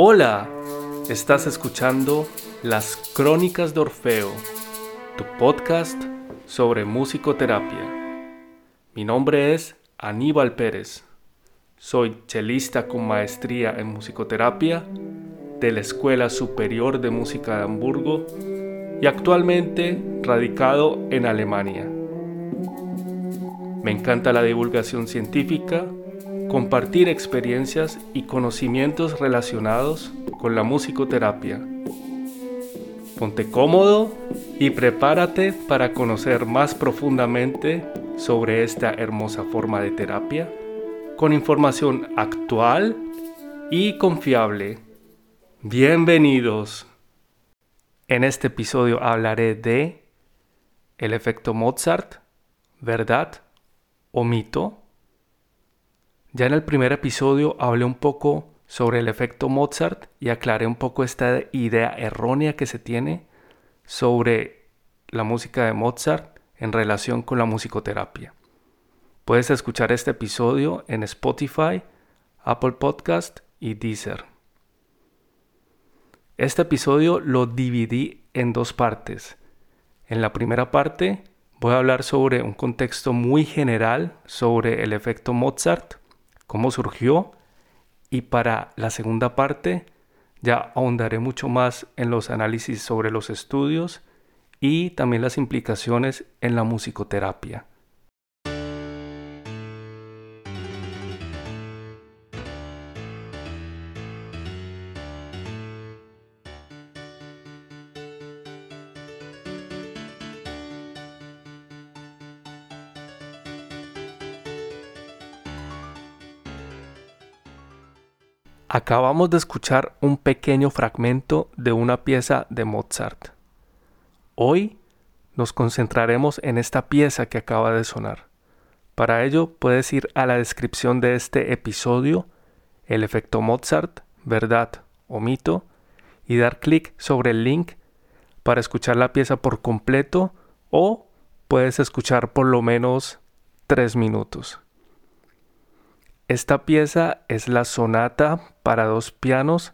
Hola, estás escuchando Las Crónicas de Orfeo, tu podcast sobre musicoterapia. Mi nombre es Aníbal Pérez. Soy chelista con maestría en musicoterapia de la Escuela Superior de Música de Hamburgo y actualmente radicado en Alemania. Me encanta la divulgación científica, compartir experiencias y conocimientos relacionados con la musicoterapia. Ponte cómodo y prepárate para conocer más profundamente sobre esta hermosa forma de terapia con información actual y confiable. Bienvenidos. En este episodio hablaré de el efecto Mozart, verdad o mito. Ya en el primer episodio hablé un poco sobre el efecto Mozart y aclaré un poco esta idea errónea que se tiene sobre la música de Mozart en relación con la musicoterapia. Puedes escuchar este episodio en Spotify, Apple Podcast y Deezer. Este episodio lo dividí en dos partes. En la primera parte voy a hablar sobre un contexto muy general sobre el efecto Mozart, cómo surgió, y para la segunda parte ya ahondaré mucho más en los análisis sobre los estudios y también las implicaciones en la musicoterapia. Acabamos de escuchar un pequeño fragmento de una pieza de Mozart. Hoy nos concentraremos en esta pieza que acaba de sonar. Para ello puedes ir a la descripción de este episodio, el efecto Mozart, verdad o mito, y dar clic sobre el link para escuchar la pieza por completo o puedes escuchar por lo menos tres minutos. Esta pieza es la sonata para dos pianos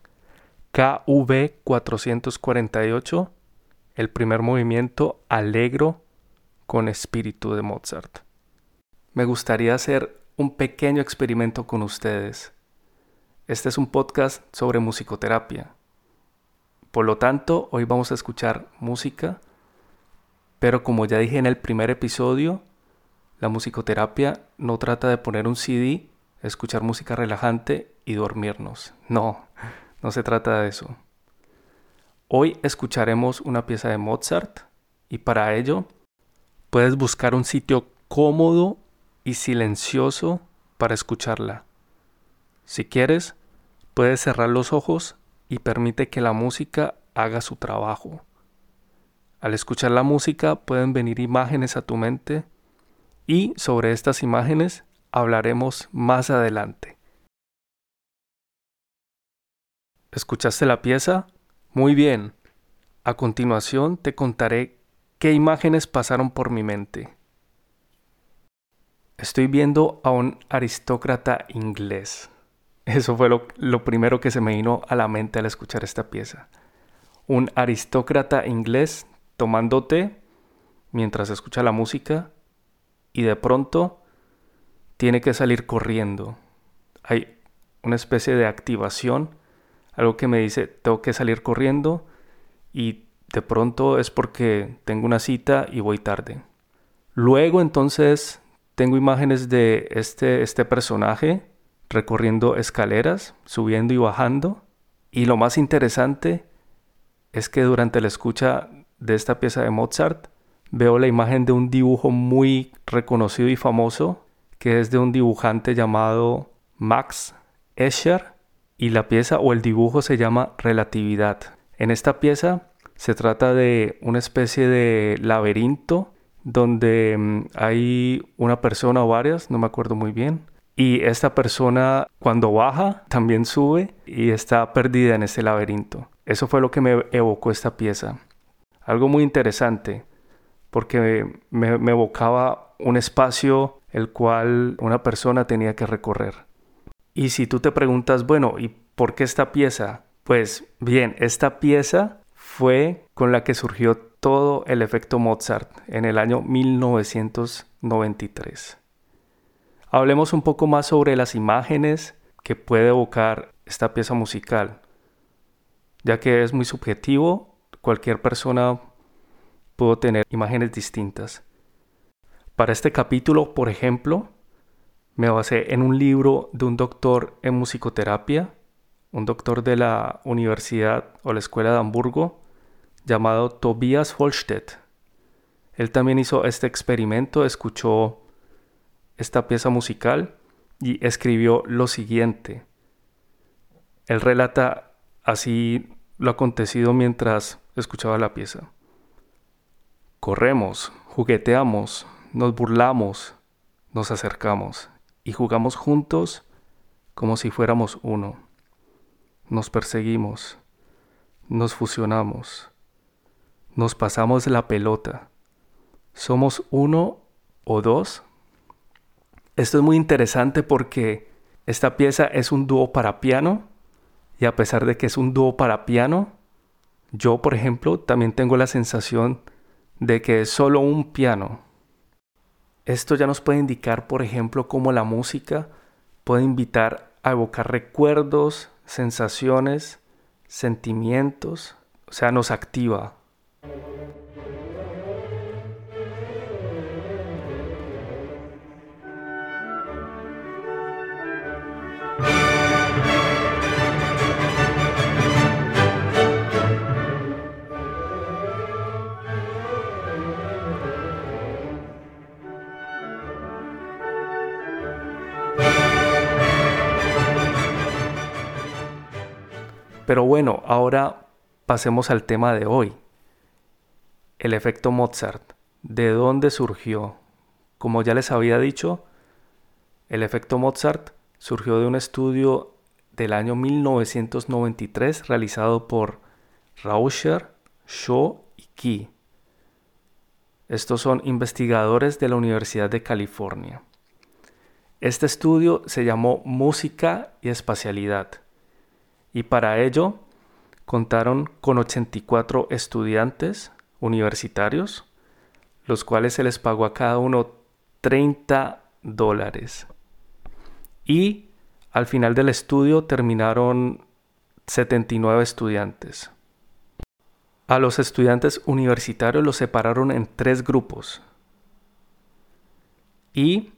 KV 448, el primer movimiento alegro con espíritu de Mozart. Me gustaría hacer un pequeño experimento con ustedes. Este es un podcast sobre musicoterapia. Por lo tanto, hoy vamos a escuchar música, pero como ya dije en el primer episodio, la musicoterapia no trata de poner un CD escuchar música relajante y dormirnos. No, no se trata de eso. Hoy escucharemos una pieza de Mozart y para ello puedes buscar un sitio cómodo y silencioso para escucharla. Si quieres, puedes cerrar los ojos y permite que la música haga su trabajo. Al escuchar la música pueden venir imágenes a tu mente y sobre estas imágenes hablaremos más adelante. ¿Escuchaste la pieza? Muy bien. A continuación te contaré qué imágenes pasaron por mi mente. Estoy viendo a un aristócrata inglés. Eso fue lo, primero que se me vino a la mente al escuchar esta pieza. Un aristócrata inglés tomando té mientras escucha la música y de pronto tiene que salir corriendo. Hay una especie de activación, algo que me dice, tengo que salir corriendo y de pronto es porque tengo una cita y voy tarde. Luego entonces tengo imágenes de este, este personaje recorriendo escaleras, subiendo y bajando. Y lo más interesante es que durante la escucha de esta pieza de Mozart veo la imagen de un dibujo muy reconocido y famoso que es de un dibujante llamado Max Escher y la pieza o el dibujo se llama Relatividad. En esta pieza se trata de una especie de laberinto donde mm, hay una persona o varias, no me acuerdo muy bien, y esta persona cuando baja también sube y está perdida en ese laberinto. Eso fue lo que me evocó esta pieza. Algo muy interesante porque me, me evocaba un espacio el cual una persona tenía que recorrer. Y si tú te preguntas, bueno, ¿y por qué esta pieza? Pues bien, esta pieza fue con la que surgió todo el efecto Mozart en el año 1993. Hablemos un poco más sobre las imágenes que puede evocar esta pieza musical, ya que es muy subjetivo, cualquier persona puede tener imágenes distintas. Para este capítulo, por ejemplo, me basé en un libro de un doctor en musicoterapia, un doctor de la Universidad o la Escuela de Hamburgo, llamado Tobias Holstedt. Él también hizo este experimento, escuchó esta pieza musical y escribió lo siguiente. Él relata así lo acontecido mientras escuchaba la pieza. Corremos, jugueteamos, nos burlamos, nos acercamos y jugamos juntos como si fuéramos uno. Nos perseguimos, nos fusionamos, nos pasamos la pelota. ¿Somos uno o dos? Esto es muy interesante porque esta pieza es un dúo para piano y a pesar de que es un dúo para piano, yo por ejemplo también tengo la sensación de que es solo un piano. Esto ya nos puede indicar por ejemplo cómo la música puede invitar a evocar recuerdos, sensaciones, sentimientos, o sea, nos activa. Pero bueno, ahora pasemos al tema de hoy. El efecto Mozart. ¿De dónde surgió? Como ya les había dicho, el efecto Mozart surgió de un estudio del año 1993 realizado por Rauscher, Shaw y Key. Estos son investigadores de la Universidad de California. Este estudio se llamó Música y Espacialidad y para ello contaron con 84 estudiantes universitarios, los cuales se les pagó a cada uno 30 dólares. Y al final del estudio terminaron 79 estudiantes. A los estudiantes universitarios los separaron en tres grupos. Y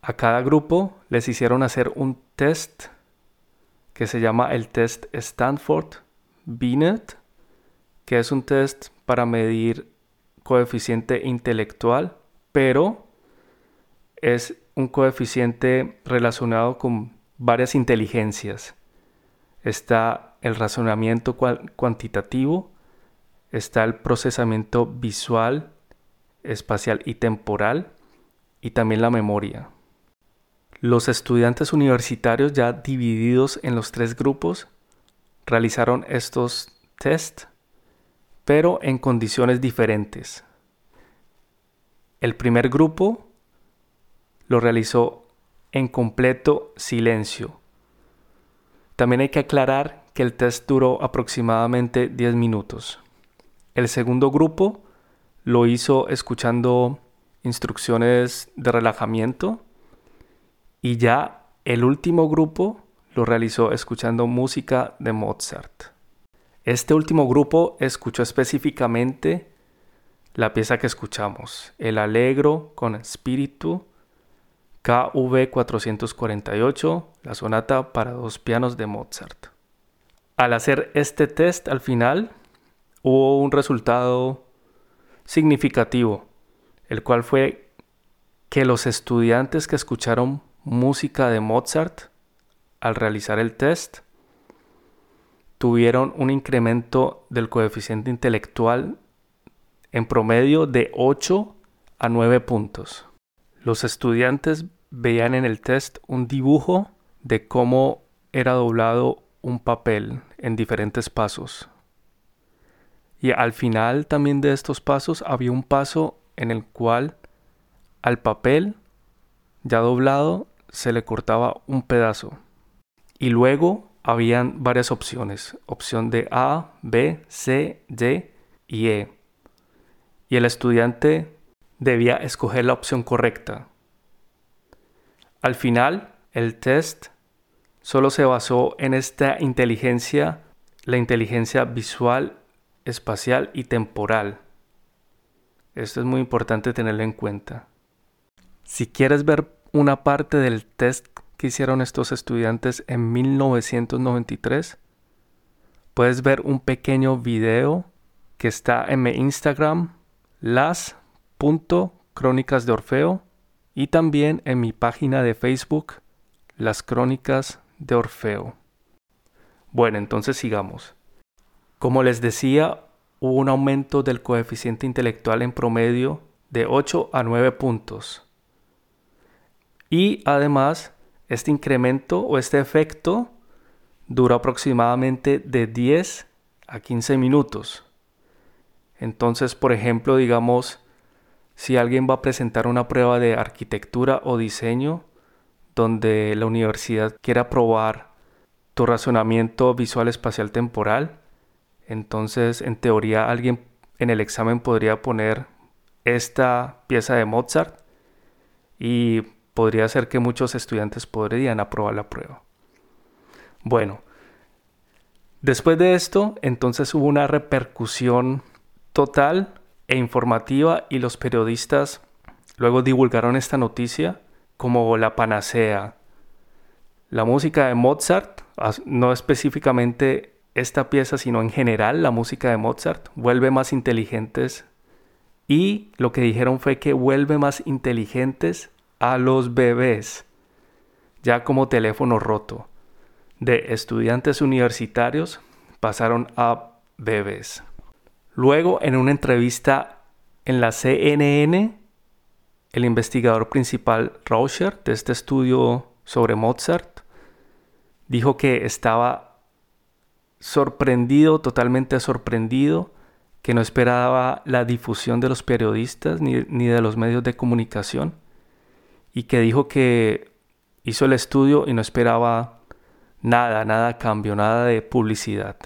a cada grupo les hicieron hacer un test que se llama el test Stanford Binet, que es un test para medir coeficiente intelectual, pero es un coeficiente relacionado con varias inteligencias. Está el razonamiento cuantitativo, está el procesamiento visual, espacial y temporal, y también la memoria. Los estudiantes universitarios ya divididos en los tres grupos realizaron estos test, pero en condiciones diferentes. El primer grupo lo realizó en completo silencio. También hay que aclarar que el test duró aproximadamente 10 minutos. El segundo grupo lo hizo escuchando instrucciones de relajamiento y ya el último grupo lo realizó escuchando música de Mozart. Este último grupo escuchó específicamente la pieza que escuchamos, el Allegro con Espíritu KV 448, la sonata para dos pianos de Mozart. Al hacer este test al final hubo un resultado significativo, el cual fue que los estudiantes que escucharon música de Mozart al realizar el test tuvieron un incremento del coeficiente intelectual en promedio de 8 a 9 puntos. Los estudiantes veían en el test un dibujo de cómo era doblado un papel en diferentes pasos. Y al final también de estos pasos había un paso en el cual al papel ya doblado se le cortaba un pedazo y luego habían varias opciones, opción de A, B, C, D y E. Y el estudiante debía escoger la opción correcta. Al final, el test solo se basó en esta inteligencia, la inteligencia visual, espacial y temporal. Esto es muy importante tenerlo en cuenta. Si quieres ver una parte del test que hicieron estos estudiantes en 1993, puedes ver un pequeño video que está en mi Instagram, las.crónicas de Orfeo, y también en mi página de Facebook, Las Crónicas de Orfeo. Bueno, entonces sigamos. Como les decía, hubo un aumento del coeficiente intelectual en promedio de 8 a 9 puntos. Y además, este incremento o este efecto dura aproximadamente de 10 a 15 minutos. Entonces, por ejemplo, digamos, si alguien va a presentar una prueba de arquitectura o diseño, donde la universidad quiera probar tu razonamiento visual espacial temporal, entonces en teoría alguien en el examen podría poner esta pieza de Mozart y podría ser que muchos estudiantes podrían aprobar la prueba. Bueno, después de esto, entonces hubo una repercusión total e informativa y los periodistas luego divulgaron esta noticia como la panacea. La música de Mozart, no específicamente esta pieza, sino en general la música de Mozart, vuelve más inteligentes y lo que dijeron fue que vuelve más inteligentes a los bebés, ya como teléfono roto. De estudiantes universitarios pasaron a bebés. Luego, en una entrevista en la CNN, el investigador principal Rauscher de este estudio sobre Mozart dijo que estaba sorprendido, totalmente sorprendido, que no esperaba la difusión de los periodistas ni, ni de los medios de comunicación y que dijo que hizo el estudio y no esperaba nada, nada cambio, nada de publicidad.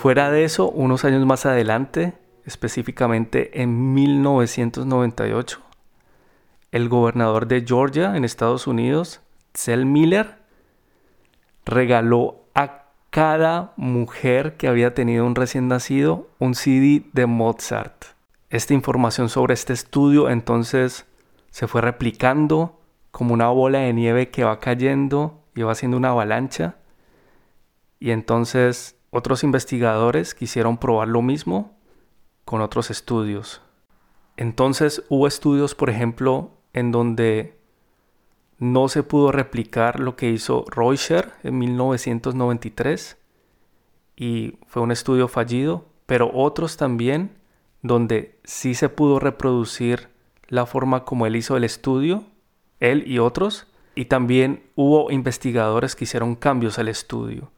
Fuera de eso, unos años más adelante, específicamente en 1998, el gobernador de Georgia en Estados Unidos, Zell Miller, regaló a cada mujer que había tenido un recién nacido un CD de Mozart. Esta información sobre este estudio entonces se fue replicando como una bola de nieve que va cayendo y va haciendo una avalancha. Y entonces otros investigadores quisieron probar lo mismo con otros estudios. Entonces hubo estudios, por ejemplo, en donde no se pudo replicar lo que hizo Reuscher en 1993 y fue un estudio fallido, pero otros también donde sí se pudo reproducir la forma como él hizo el estudio, él y otros, y también hubo investigadores que hicieron cambios al estudio.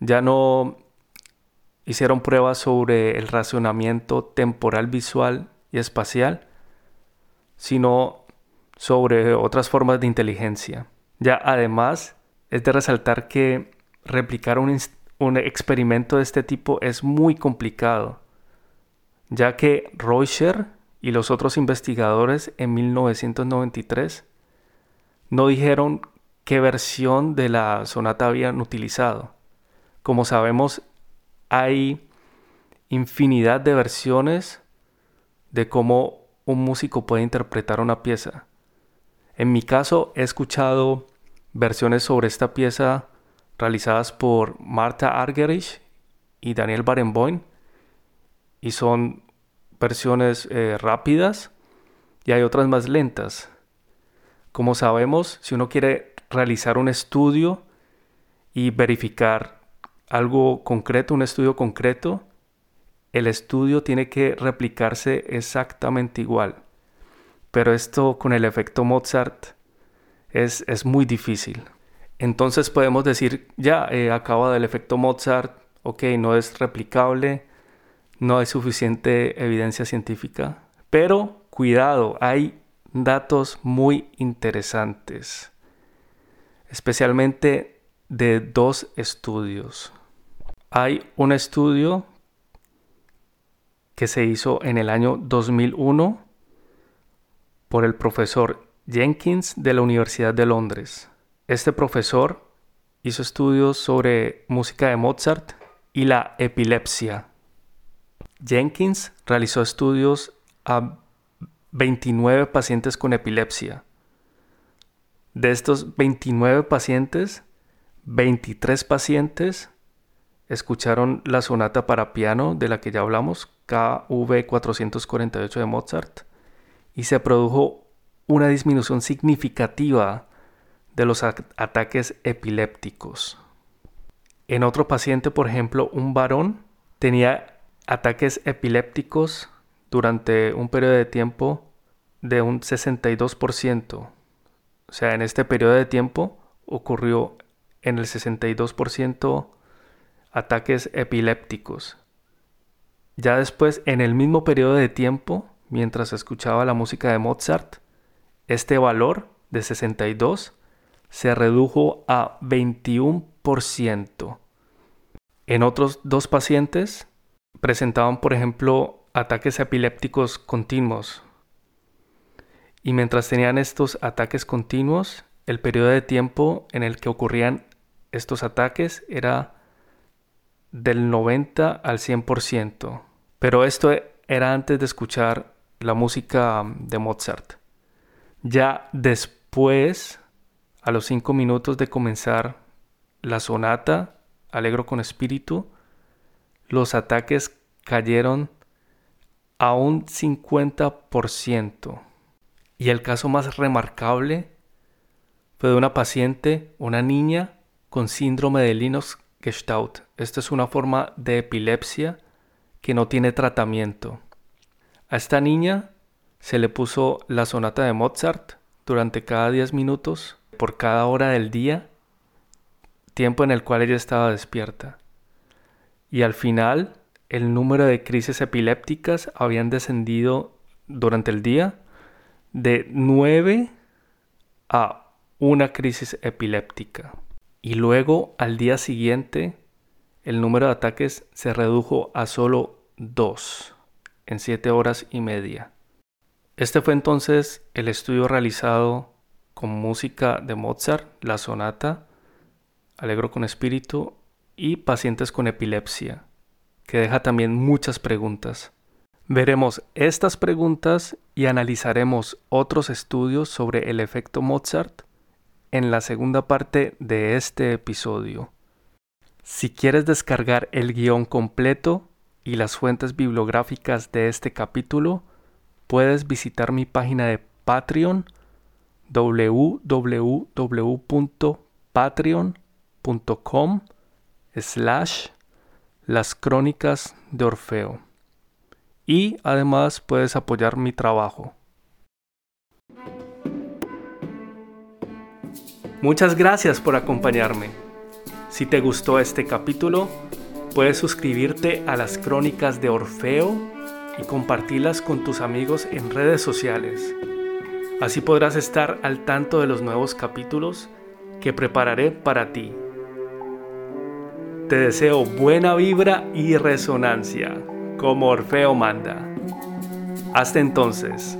Ya no hicieron pruebas sobre el racionamiento temporal, visual y espacial, sino sobre otras formas de inteligencia. Ya además es de resaltar que replicar un, un experimento de este tipo es muy complicado, ya que Reuscher y los otros investigadores en 1993 no dijeron qué versión de la sonata habían utilizado. Como sabemos, hay infinidad de versiones de cómo un músico puede interpretar una pieza. En mi caso, he escuchado versiones sobre esta pieza realizadas por Marta Argerich y Daniel Barenboim y son versiones eh, rápidas y hay otras más lentas. Como sabemos, si uno quiere realizar un estudio y verificar algo concreto, un estudio concreto, el estudio tiene que replicarse exactamente igual. pero esto con el efecto Mozart es, es muy difícil. Entonces podemos decir, ya, eh, acaba del efecto Mozart, ok, no es replicable, no hay suficiente evidencia científica, pero cuidado, hay datos muy interesantes, especialmente de dos estudios. Hay un estudio que se hizo en el año 2001 por el profesor Jenkins de la Universidad de Londres. Este profesor hizo estudios sobre música de Mozart y la epilepsia. Jenkins realizó estudios a 29 pacientes con epilepsia. De estos 29 pacientes, 23 pacientes escucharon la sonata para piano de la que ya hablamos, KV 448 de Mozart, y se produjo una disminución significativa de los ataques epilépticos. En otro paciente, por ejemplo, un varón tenía ataques epilépticos durante un periodo de tiempo de un 62%. O sea, en este periodo de tiempo ocurrió en el 62% ataques epilépticos. Ya después, en el mismo periodo de tiempo, mientras escuchaba la música de Mozart, este valor de 62 se redujo a 21%. En otros dos pacientes presentaban, por ejemplo, ataques epilépticos continuos. Y mientras tenían estos ataques continuos, el periodo de tiempo en el que ocurrían estos ataques era del 90 al 100%. Pero esto era antes de escuchar la música de Mozart. Ya después, a los 5 minutos de comenzar la sonata, Alegro con Espíritu, los ataques cayeron a un 50%. Y el caso más remarcable fue de una paciente, una niña con síndrome de Linus-Gestalt. Esta es una forma de epilepsia que no tiene tratamiento. A esta niña se le puso la sonata de Mozart durante cada 10 minutos por cada hora del día, tiempo en el cual ella estaba despierta. Y al final, el número de crisis epilépticas habían descendido durante el día de 9 a una crisis epiléptica. Y luego, al día siguiente, el número de ataques se redujo a solo 2 en 7 horas y media. Este fue entonces el estudio realizado con música de Mozart, la sonata, Alegro con espíritu y pacientes con epilepsia, que deja también muchas preguntas. Veremos estas preguntas y analizaremos otros estudios sobre el efecto Mozart en la segunda parte de este episodio. Si quieres descargar el guion completo y las fuentes bibliográficas de este capítulo, puedes visitar mi página de Patreon www.patreon.com slash las crónicas de Orfeo. Y además puedes apoyar mi trabajo. Muchas gracias por acompañarme. Si te gustó este capítulo, puedes suscribirte a las crónicas de Orfeo y compartirlas con tus amigos en redes sociales. Así podrás estar al tanto de los nuevos capítulos que prepararé para ti. Te deseo buena vibra y resonancia, como Orfeo manda. Hasta entonces.